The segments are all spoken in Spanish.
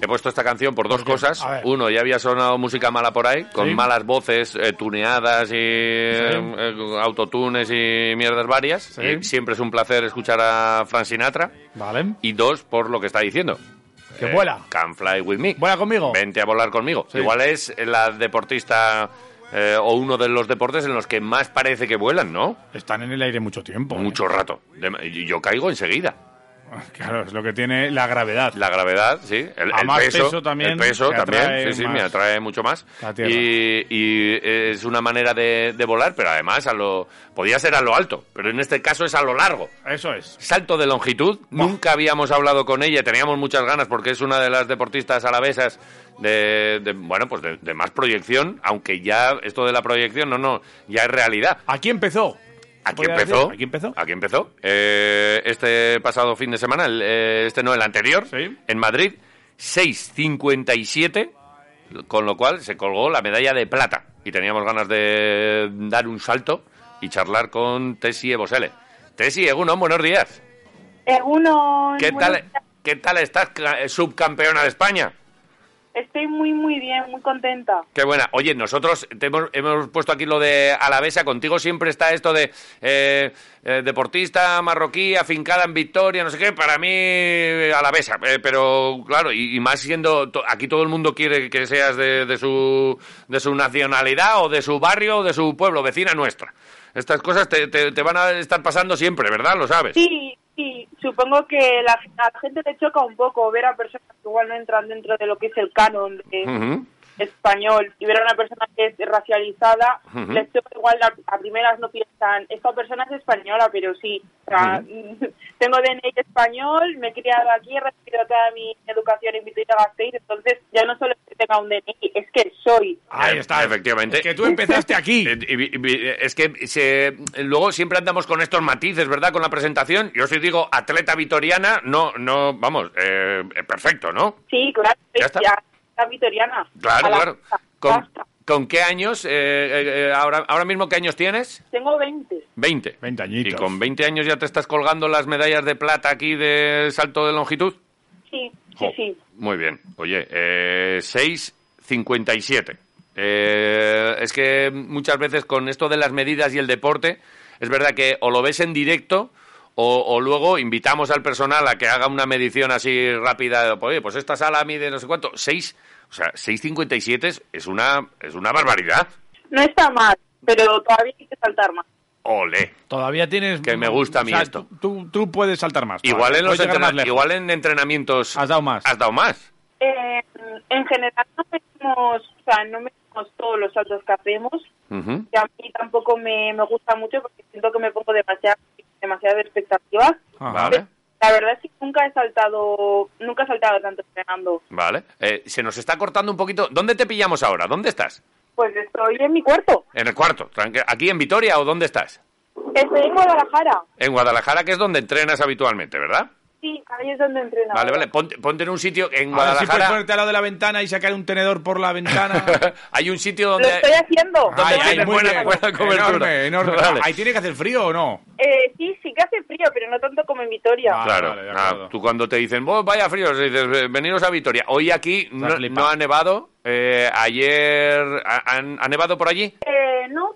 He puesto esta canción por dos cosas. Uno, ya había sonado música mala por ahí, con Sí. malas voces, eh, tuneadas y eh, eh, autotunes y mierdas varias. Y siempre es un placer escuchar a Frank Sinatra. Vale. Y dos, por lo que está diciendo. Que Eh, vuela. Can fly with me. ¿Vuela conmigo? Vente a volar conmigo. Sí. Igual es la deportista eh, o uno de los deportes en los que más parece que vuelan, ¿no? Están en el aire mucho tiempo. ¿eh? Mucho rato. Yo caigo enseguida. Claro, es lo que tiene la gravedad. La gravedad, sí. El, A el más peso, peso también, El peso también, sí, sí, me atrae mucho más. Y, y es una manera de, de volar, pero además a lo podía ser a lo alto, pero en este caso es a lo largo. Eso es. Salto de longitud, nunca habíamos hablado con ella, teníamos muchas ganas porque es una de las deportistas alavesas de, de, bueno, pues de, de más proyección, aunque ya esto de la proyección no, no, ya es realidad. Aquí empezó. Aquí ¿Podría empezó. Aquí empezó. Aquí empezó. Eh, este pasado fin de semana, el, eh, este no, el anterior, Sí. en Madrid, 6.57, con lo cual se colgó la medalla de plata. Y teníamos ganas de dar un salto y charlar con Tessie Ebosele. Tessie, Egunon, buenos días. Egunon. ¿Qué buenos tal, días. ¿Qué tal estás, eh, subcampeona de España? Estoy muy, muy bien, muy contenta. Qué buena. Oye, nosotros te hemos, hemos puesto aquí lo de Alavesa. Contigo siempre está esto de eh, eh, deportista marroquí, afincada en Victoria, no sé qué. Para mí, Alavesa. Eh, pero, claro, y, y más siendo... to- Aquí todo el mundo quiere que seas de, de su, de su nacionalidad o de su barrio o de su pueblo, vecina nuestra. Estas cosas te, te- te van a estar pasando siempre, ¿verdad? Lo sabes. Sí, sí, supongo que la, la gente le choca un poco ver a personas que igual no entran dentro de lo que es el canon de. Español y ver a una persona que es racializada, les choca igual a, a primeras no piensan, esta persona es española, pero sí, o sea, tengo DNI español, me he criado aquí, he recibido toda mi educación en Vitoria-Gasteiz, entonces ya no solo es que tenga un DNI, es que soy. Ahí está. efectivamente. Es que tú empezaste aquí. Eh, Es que se- luego siempre andamos con estos matices, ¿verdad? Con la presentación. Yo si digo atleta vitoriana, no, no, vamos, eh, eh, perfecto, ¿no? Sí, claro, Ya está. ya, vitoriana. Claro, claro. ¿Con, con qué años? eh, eh, eh, ahora, ahora mismo, ¿qué años tienes? Tengo 20. 20. 20 añitos. ¿Y con 20 años ya te estás colgando las medallas de plata aquí de salto de longitud? Sí, sí, Jo, sí. Muy bien. Oye, eh, 6.57. Eh, es que muchas veces con esto de las medidas y el deporte, es verdad que o lo ves en directo o, o luego invitamos al personal a que haga una medición así rápida. Oye, pues esta sala mide no sé cuánto. 6, o sea, 6.57 es, es, una, es una barbaridad. No está mal, pero todavía hay que saltar más. Ole. Todavía tienes... Que me gusta a mí o sea, esto. Tú, tú, puedes saltar más. Igual en, los igual en entrenamientos... Has dado más. Has dado más. Eh, en general no medimos, o sea, no medimos todos los saltos que hacemos, Ujú. que a mí tampoco me, me gusta mucho porque siento que me pongo demasiadas, demasiadas expectativas. Vale. La verdad es que nunca he saltado, nunca he saltado tanto entrenando. Vale. Eh, se nos está cortando un poquito. ¿Dónde te pillamos ahora? ¿Dónde estás? Pues estoy en mi cuarto. En el cuarto. ¿Aquí en Vitoria o dónde estás? Estoy en Guadalajara. En Guadalajara, que es donde entrenas habitualmente, ¿verdad? Sí, ahí es donde entreno. Vale, vale. Ponte, ponte en un sitio en Guadalajara. ponerte al lado de la ventana y sacar un tenedor por la ventana. Hay un sitio Lo donde. estoy haciendo. ¿Dónde Ay, ay, tienes muy buena- bien. buena cobertura? Enorme, enorme. Vale. ¿Ahí tiene que hacer frío o no? Eh, sí, sí que hace frío, pero no tanto como en Vitoria. Ah, Claro, vale, ah, tú cuando te dicen, "Oh, vaya frío, dices, "Eh, veniros a Vitoria. Hoy aquí no, ha nevado, eh, ayer ¿ha, han- ¿ha nevado por allí? Eh,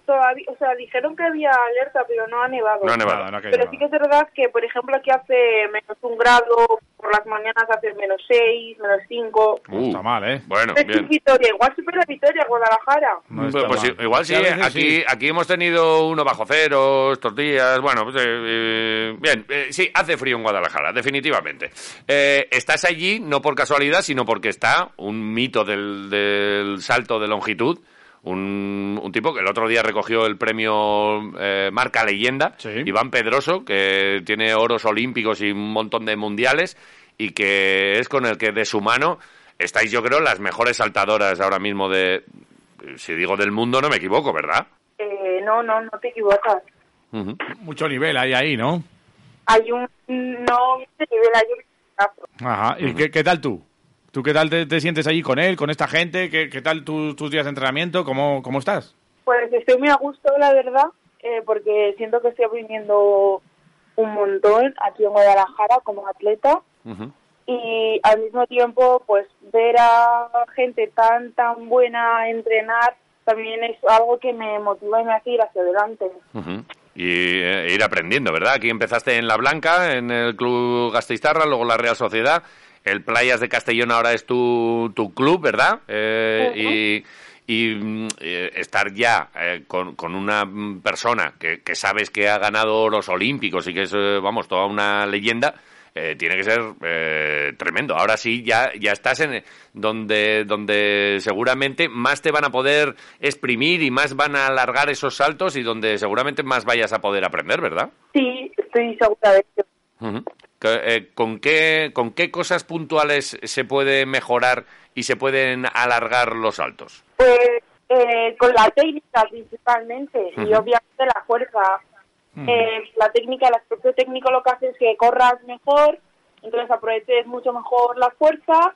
todavía, o sea, dijeron que había alerta, pero no ha nevado. No ha nevado. No ha caído Pero sí que es verdad que, por ejemplo, aquí hace menos un grado, por las mañanas hace menos seis, menos cinco. No está mal, ¿eh? Bueno, Es bien. Vitoria, igual supera Vitoria, Guadalajara. No Pues, pues igual sí, aquí, sí. aquí hemos tenido uno bajo cero estos días. Bueno, pues, eh, eh, bien, eh, sí, hace frío en Guadalajara, definitivamente. Eh, estás allí no por casualidad, sino porque está un mito del, del salto de longitud. Un, un tipo que el otro día recogió el premio eh, Marca Leyenda, Sí. Iván Pedroso, que tiene oros olímpicos y un montón de mundiales, y que es con el que de su mano estáis, yo creo, las mejores saltadoras ahora mismo de, si digo del mundo, no me equivoco, ¿verdad? Eh, no, no, no te equivocas. Mucho nivel hay ahí, ¿no? hay un no de nivel hay un. Ajá. ¿Y qué, qué tal tú? ¿Tú qué tal te, te sientes allí con él, con esta gente? ¿Qué, qué tal tu- tus días de entrenamiento? ¿Cómo, cómo estás? Pues estoy muy a gusto, la verdad, eh, porque siento que estoy aprendiendo un montón aquí en Guadalajara como atleta y al mismo tiempo pues ver a gente tan tan buena entrenar también es algo que me motiva y me hace ir hacia adelante. Y eh, ir aprendiendo, ¿verdad? Aquí empezaste en La Blanca, en el Club Gasteiztarra, luego la Real Sociedad. El Playas de Castellón ahora es tu, tu club, ¿verdad? Eh. Y, y, eh, estar ya eh, con, con una persona que, que sabes que ha ganado oros olímpicos y que es, eh, vamos, toda una leyenda, eh, tiene que ser eh, tremendo. Ahora sí, ya, ya estás en donde, donde seguramente más te van a poder exprimir y más van a alargar esos saltos y donde seguramente más vayas a poder aprender, ¿verdad? Sí, estoy segura de ello. ¿Con qué, ¿Con qué cosas puntuales se puede mejorar y se pueden alargar los saltos? Pues eh, con la técnica principalmente y obviamente la fuerza. Eh, la técnica, el aspecto técnico lo que hace es que corras mejor, entonces aproveches mucho mejor la fuerza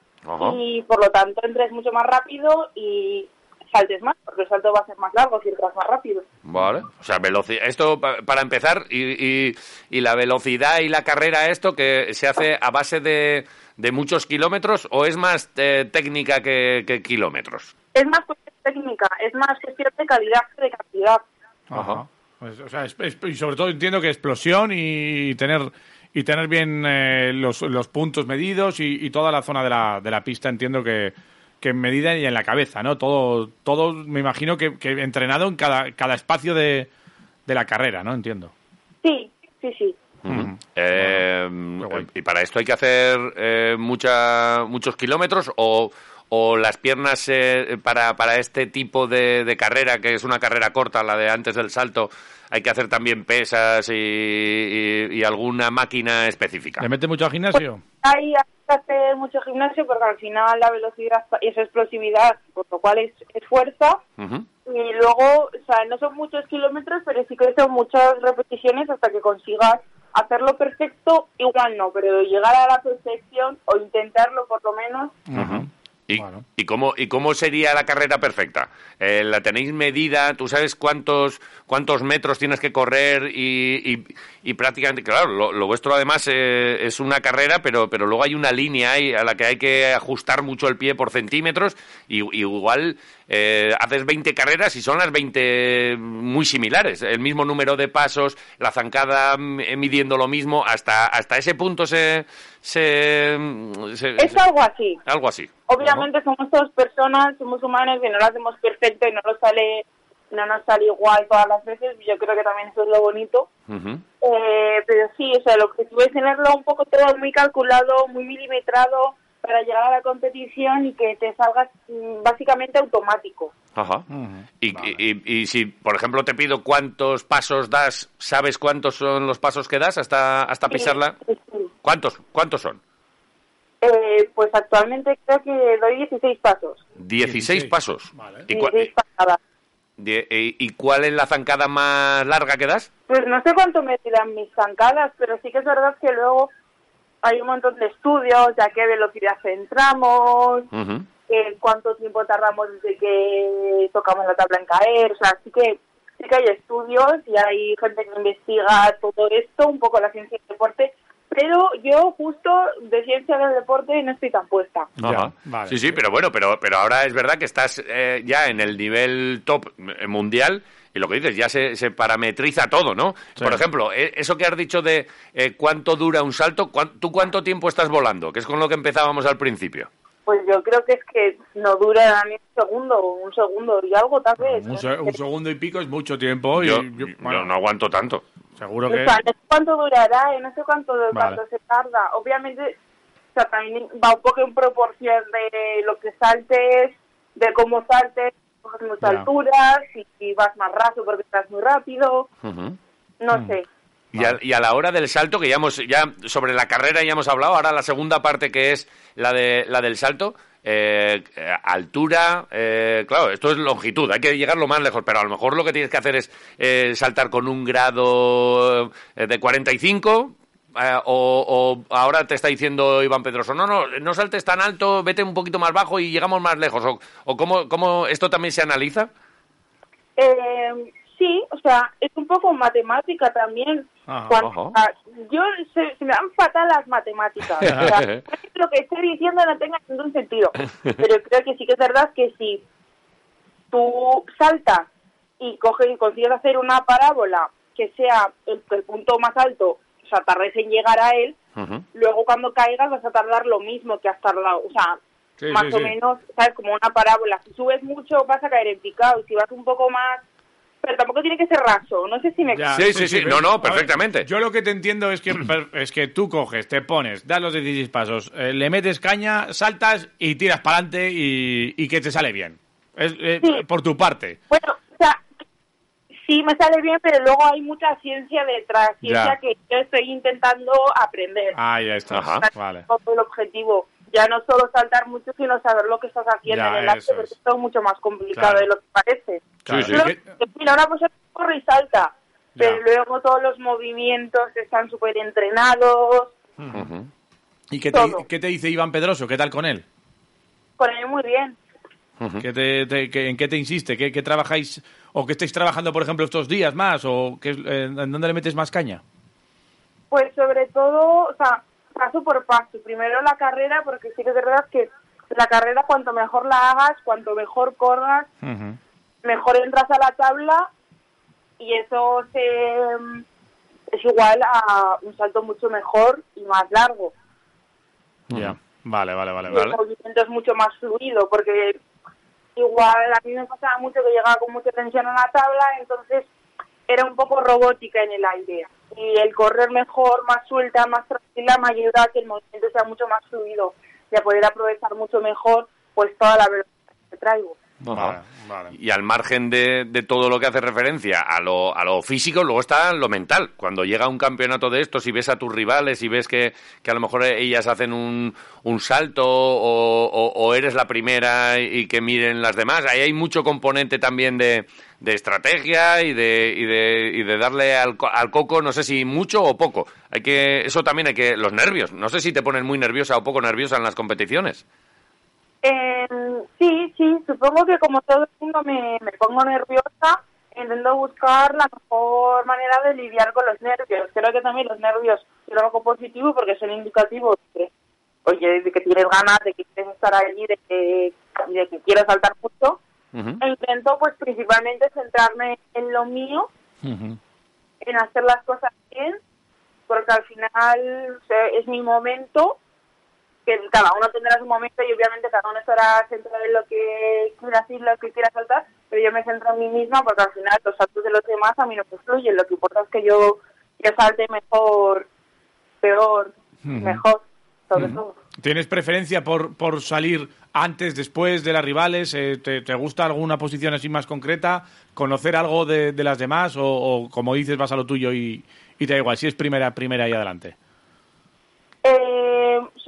y por lo tanto entres mucho más rápido y saltes más, porque el salto va a ser más largo si entras más rápido. Vale. O sea, velocidad. Esto pa- para empezar, y, y- y la velocidad y la carrera, esto que se hace a base de, de muchos kilómetros o es más eh, técnica que, que kilómetros? Es más cuestión técnica, es más cuestión de calidad que de cantidad. Ajá. Pues, o sea, es- es- y sobre todo entiendo que explosión y tener y tener bien eh, los, los puntos medidos y, y toda la zona de la, de la pista entiendo que, que en medida y en la cabeza, ¿no? Todo, todo me imagino que, que entrenado en cada, cada espacio de, de la carrera, ¿no? Entiendo. Sí, sí, sí. Eh. ¿Y para esto hay que hacer eh, mucha, muchos kilómetros o, o las piernas eh, para, para este tipo de, de carrera, que es una carrera corta, la de antes del salto, hay que hacer también pesas y, y- y alguna máquina específica? ¿Le mete mucho al gimnasio? Hay que hacer mucho gimnasio porque al final la velocidad es explosividad, por lo cual es, es fuerza. Y luego, o sea, no son muchos kilómetros, pero sí que son muchas repeticiones hasta que consigas hacerlo perfecto. Igual no, pero llegar a la perfección o intentarlo por lo menos. ¿Y, Bueno. y cómo, ¿Y cómo sería la carrera perfecta? Eh, ¿La tenéis medida? ¿Tú sabes cuántos, cuántos metros tienes que correr? Y, y- y prácticamente, claro, lo, lo vuestro además eh, es una carrera, pero, pero luego hay una línea ahí a la que hay que ajustar mucho el pie por centímetros. Y, y igual eh, haces 20 carreras y son las 20 muy similares. El mismo número de pasos, la zancada mm, eh, midiendo lo mismo. Hasta, hasta ese punto se... se, se- Es se- algo así. algo así. Obviamente somos todas personas, somos humanos y no lo hacemos perfecto y no nos sale no nos sale igual todas las veces. Yo creo que también eso es lo bonito. Eh, pero sí, o sea, el objetivo es tenerlo un poco todo muy calculado, muy milimetrado para llegar a la competición y que te salgas mm, básicamente automático. Ajá. Y, Vale. y- y si, por ejemplo, te pido cuántos pasos das, ¿sabes cuántos son los pasos que das hasta, hasta pisarla? Sí, sí. ¿Cuántos? ¿Cuántos son? Eh, pues actualmente creo que doy 16 pasos. 16, 16. pasos. Vale. ¿Y, cua- 16 pasadas. die- y- cuál es la zancada más larga que das? Pues no sé cuánto me tiran mis zancadas, pero sí que es verdad que luego hay un montón de estudios de a qué velocidad entramos, Ujú. eh, cuánto tiempo tardamos desde que tocamos la tabla en caer, o sea, sí que sí que hay estudios y hay gente que investiga todo esto, un poco la ciencia del deporte, pero yo justo de ciencia del deporte no estoy tan puesta. Ya, Ajá. vale. Sí, sí, pero bueno, pero, pero ahora es verdad que estás eh, ya en el nivel top eh, mundial y lo que dices, ya se, se parametriza todo, ¿no? Sí. Por ejemplo, eh, eso que has dicho de eh, cuánto dura un salto, ¿cuán- ¿tú cuánto tiempo estás volando? Que es con lo que empezábamos al principio. Pues yo creo que es que no dura ni un segundo, un segundo y algo tal vez. Un, se- un segundo y pico es mucho tiempo y Yo, yo- yo bueno, no aguanto tanto. Seguro O que... sea, no sé cuánto durará, eh, no sé cuánto, Vale. cuánto se tarda. Obviamente, o sea, también va un poco en proporción de lo que saltes, de cómo saltes, coges muchas Ya. alturas, si, si vas más raso porque estás muy rápido, Ujú. no Mm. sé. Y, a, y a la hora del salto, que ya hemos, ya sobre la carrera ya hemos hablado, ahora la segunda parte que es la de la del salto, eh, altura, eh, claro, esto es longitud, hay que llegar lo más lejos, pero a lo mejor lo que tienes que hacer es eh, saltar con un grado eh, de 45, eh, o, o ahora te está diciendo Iván Pedroso, no, no, no saltes tan alto, vete un poquito más bajo y llegamos más lejos? ¿O, o cómo, cómo esto también se analiza? Eh, sí, o sea, es un poco matemática también. Ajá, Cuando- ajá. yo se, se me dan fatal las matemáticas. O sea, lo que estoy diciendo no tenga ningún sentido. Pero creo que sí que es verdad que si tú saltas y coges y consigues hacer una parábola que sea el, el punto más alto, o sea, tardes en llegar a él, luego cuando caigas vas a tardar lo mismo que has tardado. O sea, Sí, más sí, o sí. menos, ¿sabes? Como una parábola. Si subes mucho vas a caer en picado y si vas un poco más... Pero tampoco tiene que ser raso. No sé si me... Ya, Sí, sí, sí. No, no, ver, perfectamente. yo lo que te entiendo es que, es que tú coges, te pones, das los 16 pasos, eh, le metes caña, saltas y tiras para adelante y, y que te sale bien. Es, eh, Sí. Por tu parte. Bueno, o sea, sí me sale bien, pero luego hay mucha ciencia detrás. Ciencia Ya. que yo estoy intentando aprender. Ah, ya está. Ajá. Vale. Poco el objetivo. Ya no solo saltar mucho, sino saber lo que estás haciendo Ya, en el acto, porque es. todo mucho más complicado Claro. de lo que parece. Claro, sí. que, mira, una persona corre y salta, Ya. pero luego todos los movimientos están súper entrenados. ¿Y qué te, todo. qué te dice Iván Pedroso? ¿Qué tal con él? Con él muy bien. ¿Qué te- te- qué- ¿En qué te insiste? ¿Qué, qué trabajáis? ¿O qué estáis trabajando, por ejemplo, estos días más? ¿O qué, es- eh, en dónde le metes más caña? Pues sobre todo, o sea, paso por paso. Primero la carrera, porque sí que es verdad que la carrera cuanto mejor la hagas, cuanto mejor corras, mejor entras a la tabla y eso se, es igual a un salto mucho mejor y más largo. Ya. Vale, vale, vale. Y vale. el movimiento es mucho más fluido porque igual a mí me pasaba mucho que llegaba con mucha tensión a la tabla, entonces era un poco robótica en el aire. Y el correr mejor, más suelta, más tranquila, me ayuda a que el movimiento sea mucho más fluido y a poder aprovechar mucho mejor pues toda la velocidad que traigo. Vale, vale. Y al margen de, de todo lo que hace referencia a lo, a lo físico, luego está lo mental. Cuando llega un campeonato de estos y ves a tus rivales y ves que, que a lo mejor ellas hacen un, un salto o, o- o eres la primera y que miren las demás, ahí hay mucho componente también de, de estrategia y de, y de, y de darle al, al coco, no sé si mucho o poco. Hay que, eso también hay que, los nervios. No sé si te ponen muy nerviosa o poco nerviosa en las competiciones. Eh, sí, sí, supongo que como todo el mundo me, me pongo nerviosa, intento buscar la mejor manera de lidiar con los nervios. Creo que también los nervios son algo positivo porque son indicativos de, oye, de que tienes ganas, de que quieres estar allí, de que, de que quieres saltar mucho. E intento pues principalmente centrarme en lo mío, en hacer las cosas bien, porque al final o sea, es mi momento, que cada uno tendrá su momento y obviamente cada uno estará centrado en lo que quiera decir, lo que quiera saltar, pero yo me centro en mí misma porque al final los saltos de los demás a mí no me influyen, lo que importa es que yo, yo salte mejor, peor, mejor, sobre todo. ¿Tienes preferencia por, por salir antes, después de las rivales? Eh, ¿te, te gusta alguna posición así más concreta? ¿Conocer algo de, de las demás? O, o, como dices, vas a lo tuyo y, y te da igual? Si es primera, primera y adelante. Eh,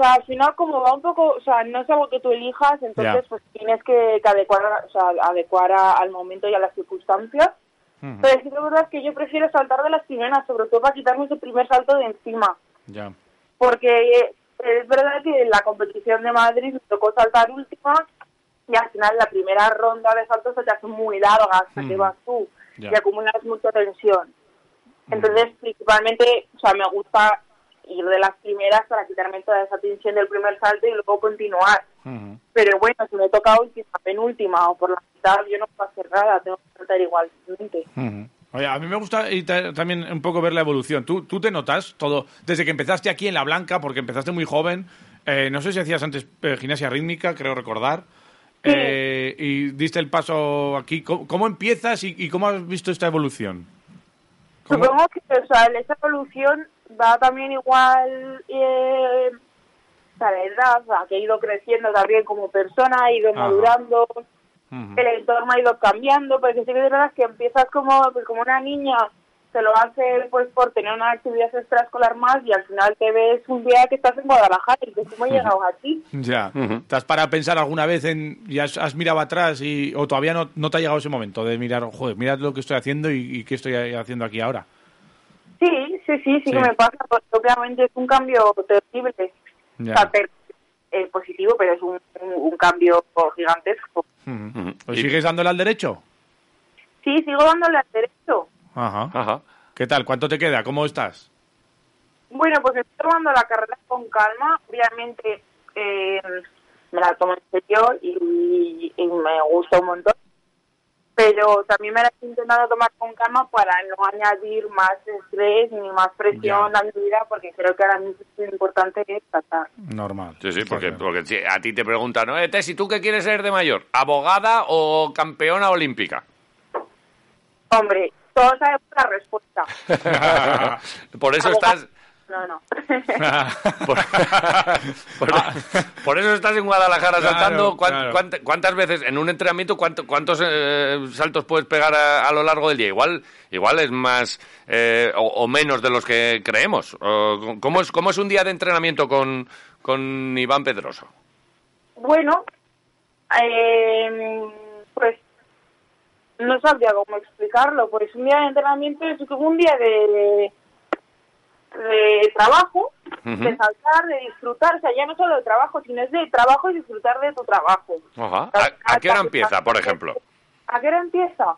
sea, al final como va un poco, o sea, no es algo que tú elijas, entonces Ya. pues tienes que, que adecuar, o sea, adecuar a- al momento y a las circunstancias. Pero sí que es verdad que yo prefiero saltar de las primeras, sobre todo para quitarme ese primer salto de encima. Ya. Porque eh, es verdad que en la competición de Madrid me tocó saltar última y al final la primera ronda de saltos se te hace muy larga hasta que Ujú. vas tú Ya. y acumulas mucha tensión. Entonces, principalmente, o sea, me gusta ir de las primeras para quitarme toda esa tensión del primer salto y luego continuar. Pero bueno, si me toca última, penúltima o por la mitad, yo no puedo hacer nada, tengo que saltar igualmente. Oye, a mí me gusta y también un poco ver la evolución. ¿Tú, tú te notas todo, desde que empezaste aquí en La Blanca, porque empezaste muy joven, eh, no sé si hacías antes eh, gimnasia rítmica, creo recordar, Sí. eh, y diste el paso aquí. ¿Cómo, cómo empiezas y, y cómo has visto esta evolución? ¿Cómo? Supongo que o sea, esa evolución va también igual eh, a la edad, a que he ido creciendo también como persona, he ido Ajá. madurando, el entorno ha ido cambiando, porque sí que es verdad que empiezas como, pues, como una niña, te lo hace pues por tener una actividad extraescolar más y al final te ves un día que estás en Guadalajara y que cómo he llegado aquí. Ya. Ujú. ¿Te has parado a pensar alguna vez en, y has, has mirado atrás y, o todavía no, no te ha llegado ese momento de mirar, joder, mirad lo que estoy haciendo y, y qué estoy haciendo aquí ahora? Sí, sí, sí, sí, Sí. que me pasa, porque obviamente es un cambio terrible. Ya. O sea, per- eh, positivo, pero es un, un, un cambio gigantesco. ¿Pues sigues dándole al derecho? Sí, sigo dándole al derecho. Ajá. Ajá. ¿Qué tal? ¿Cuánto te queda? ¿Cómo estás? Bueno, pues estoy tomando la carrera con calma. Obviamente eh, me la tomo en serio y, y me gusta un montón. Pero también me la estoy intentando tomar con calma para no añadir más estrés ni más presión Ya. a mi vida, porque creo que ahora mismo es importante es tratar. Normal. Sí, sí, porque, porque si a ti te preguntan, ¿no? Eh, Tess, ¿y tú qué quieres ser de mayor? ¿Abogada o campeona olímpica? Hombre, todos sabemos la respuesta. por eso Abogada. estás... No, no. Por, por- por eso estás en Guadalajara Claro, saltando. ¿Cuán- claro. cuánt- ¿Cuántas veces en un entrenamiento cuánto- cuántos eh, saltos puedes pegar a, a lo largo del día? Igual, igual es más eh, o, o menos de los que creemos. ¿cómo, es, ¿Cómo es un día de entrenamiento con, con Iván Pedroso? Bueno, eh, pues no sabría cómo explicarlo. Pues un día de entrenamiento es un día de, de trabajo, Ujú. de saltar, de disfrutar. O sea, ya no solo de trabajo, sino es de trabajo y disfrutar de tu trabajo. Ajá. ¿A, a qué hora empieza, por ejemplo? ¿A qué hora empieza?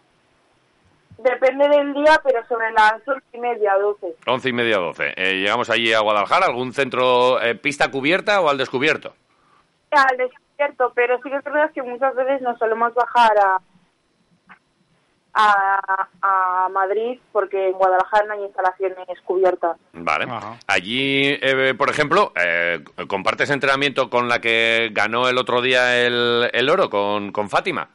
Depende del día, pero sobre las once y media, doce. Once y media, doce. Eh, llegamos allí a Guadalajara, ¿algún centro, eh, pista cubierta o al descubierto? Al desierto, pero sí que es verdad que muchas veces nos solemos bajar a, a, a Madrid porque en Guadalajara no hay instalaciones cubiertas. Vale. Ajá. Allí, eh, por ejemplo, eh, compartes entrenamiento con la que ganó el otro día el, el oro, con, con Fátima.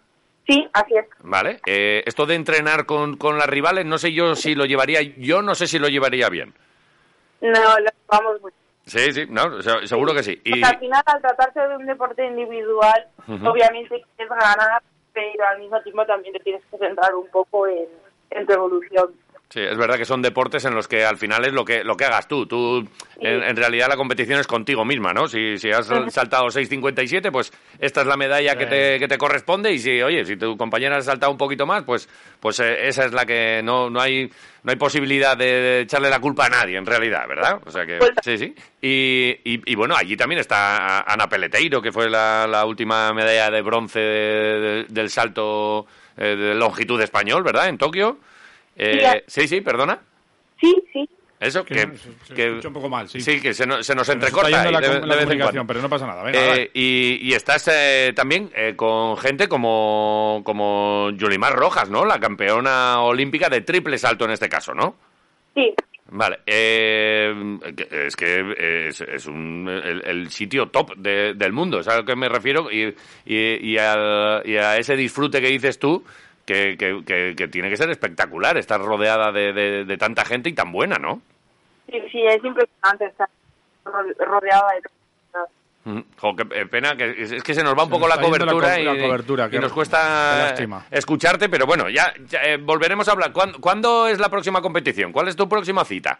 Sí, así es. Vale. Eh, esto de entrenar con, con las rivales, no sé yo si lo llevaría, yo no sé si lo llevaría bien. No, lo vamos muy Sí, sí, no, seguro que sí. Y, al final, al tratarse de un deporte individual, obviamente quieres ganar, pero al mismo tiempo también te tienes que centrar un poco en, en evolución. Sí, es verdad que son deportes en los que al final es lo que, lo que hagas tú. Tú, en, en realidad, la competición es contigo misma, ¿no? Si, si has saltado 6.57, pues esta es la medalla que, te, que te corresponde. Y si, oye, si tu compañera ha saltado un poquito más, pues, pues eh, esa es la que no, no hay no hay posibilidad de echarle la culpa a nadie, en realidad, ¿verdad? O sea que, Pues- sí, sí. Y, y, y bueno, allí también está Ana Peleteiro, que fue la, la última medalla de bronce de- de- del salto eh, de longitud español, ¿verdad? En Tokio. Eh, Sí, sí, sí, perdona. Sí, sí. Eso, Que que, se- se que- escucha un poco mal, sí. que se, nos- se nos Se nos entrecorta está yendo ahí la, de, la de comunicación, pero no pasa nada. Venga, Eh, y, y estás eh, también eh, con gente como, como Yulimar Rojas, ¿no? La campeona olímpica de triple salto en este caso, ¿no? Sí, Vale, eh, que- es que es, es un, el, el sitio top de- del mundo, es a lo que me refiero, y, y, y a, y a ese disfrute que dices tú, que, que, que- que tiene que ser espectacular, estar rodeada de, de- de tanta gente y tan buena, ¿no? sí, sí, es impresionante estar ro- rodeada de. Mm, jo, qué pena, que es, que se nos va un poco la yendo la cobertura, co- y, la cobertura, y nos cuesta lástima. escucharte, pero bueno, ya, ya, eh, volveremos a hablar. ¿Cuándo, cuándo es la próxima competición? ¿Cuál es tu próxima cita?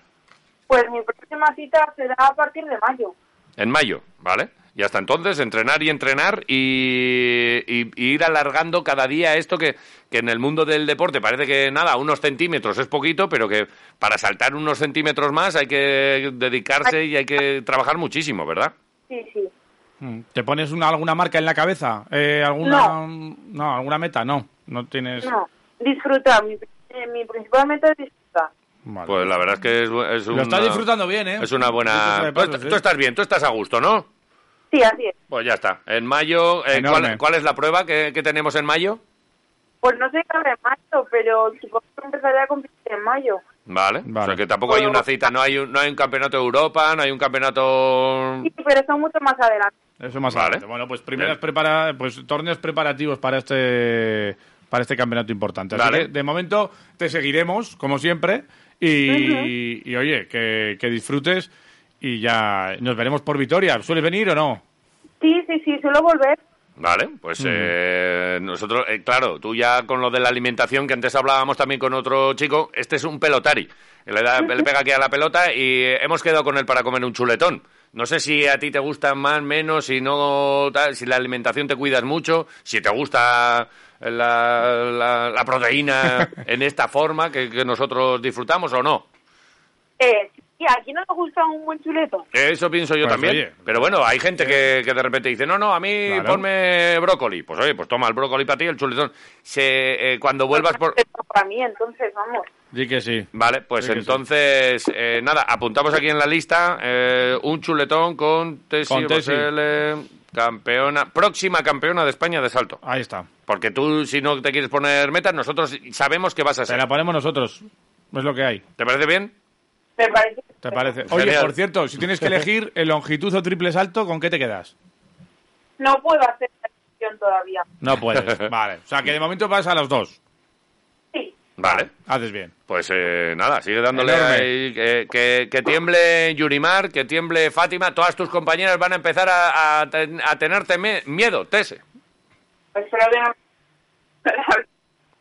Pues mi próxima cita será a partir de mayo. En mayo, ¿vale? Y hasta entonces entrenar y entrenar y, y- y ir alargando cada día esto que, que en el mundo del deporte parece que nada, unos centímetros es poquito, pero que para saltar unos centímetros más hay que dedicarse y hay que trabajar muchísimo, ¿verdad? Sí, sí. Mm. ¿Te pones una, alguna marca en la cabeza? Eh, ¿Alguna no. alguna meta? No, no tienes... No, disfrutar. Mi, eh, mi principal meta es disfrutar. Vale. Pues la verdad es que es, es Lo una, estás disfrutando bien, ¿eh? Es una buena... de Tú, tú estás bien, tú estás a gusto, ¿no? Sí, así es. Pues ya está. En mayo, eh. ¿cuál, cuál es la prueba que, que tenemos en mayo? Pues no sé qué habrá en mayo, pero supongo que empezaré a competir en mayo. Vale. Vale. O sea que tampoco hay una cita, no hay un, no hay un campeonato de Europa, no hay un campeonato... Sí, pero son mucho más adelante. Eso más Vale. adelante. Bueno, pues primeras prepara, pues torneos preparativos para este para este campeonato importante. Así Vale. que de momento te seguiremos, como siempre, y, y, oye, que, que disfrutes y ya nos veremos por Vitoria. ¿Sueles venir o no? Sí, sí, sí, suelo volver. Vale, pues eh, nosotros, eh, claro, tú ya con lo de la alimentación, que antes hablábamos también con otro chico, este es un pelotari. Le, da, le pega aquí a la pelota y hemos quedado con él para comer un chuletón. No sé si a ti te gusta más, menos, si no, tal, si la alimentación te cuidas mucho, si te gusta la, la- la proteína en esta forma que, que nosotros disfrutamos o no. Eh, sí, ¿a quién no le gusta un buen chuleto? Eso pienso yo Pues, también. oye. Pero bueno, hay gente que, que de repente dice, no, no, a mí Claro. ponme brócoli. Pues oye, pues toma el brócoli para ti, el chuletón. Se, eh, cuando vuelvas por... Para mí, entonces, vamos. Di que sí. Vale, pues Sí que sí. entonces, eh, nada, apuntamos aquí en la lista eh, un chuletón con Tesi Con Tesi. Campeona, próxima campeona de España de salto. Ahí está. Porque tú, si no te quieres poner metas, nosotros sabemos que vas a Se ser. la ponemos nosotros. Es lo que hay. ¿Te parece bien? Me parece. ¿Te parece? Oye, Genial. por cierto, si tienes que elegir el longitud o triple salto, ¿con qué te quedas? No puedo hacer la decisión todavía. No puedes. vale. O sea, que de momento vas a los dos. Sí. Vale. Haces bien. Pues eh, nada, sigue dándole Enorme. ahí, que, que- que tiemble Yurimar, que tiemble Fátima, todas tus compañeras van a empezar a, a ten- a tenerte me- miedo, Tese. Espero que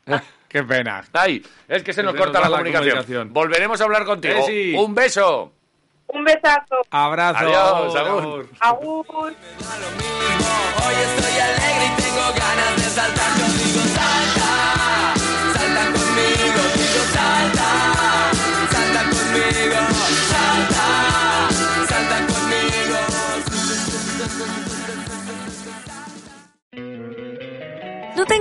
Qué pena. Ay, es que se nos corta la, la comunicación. comunicación. Volveremos a hablar contigo. Un beso. Un besazo. Abrazo. Adiós, Agur. Agur. Hoy estoy alegre y tengo ganas de saltar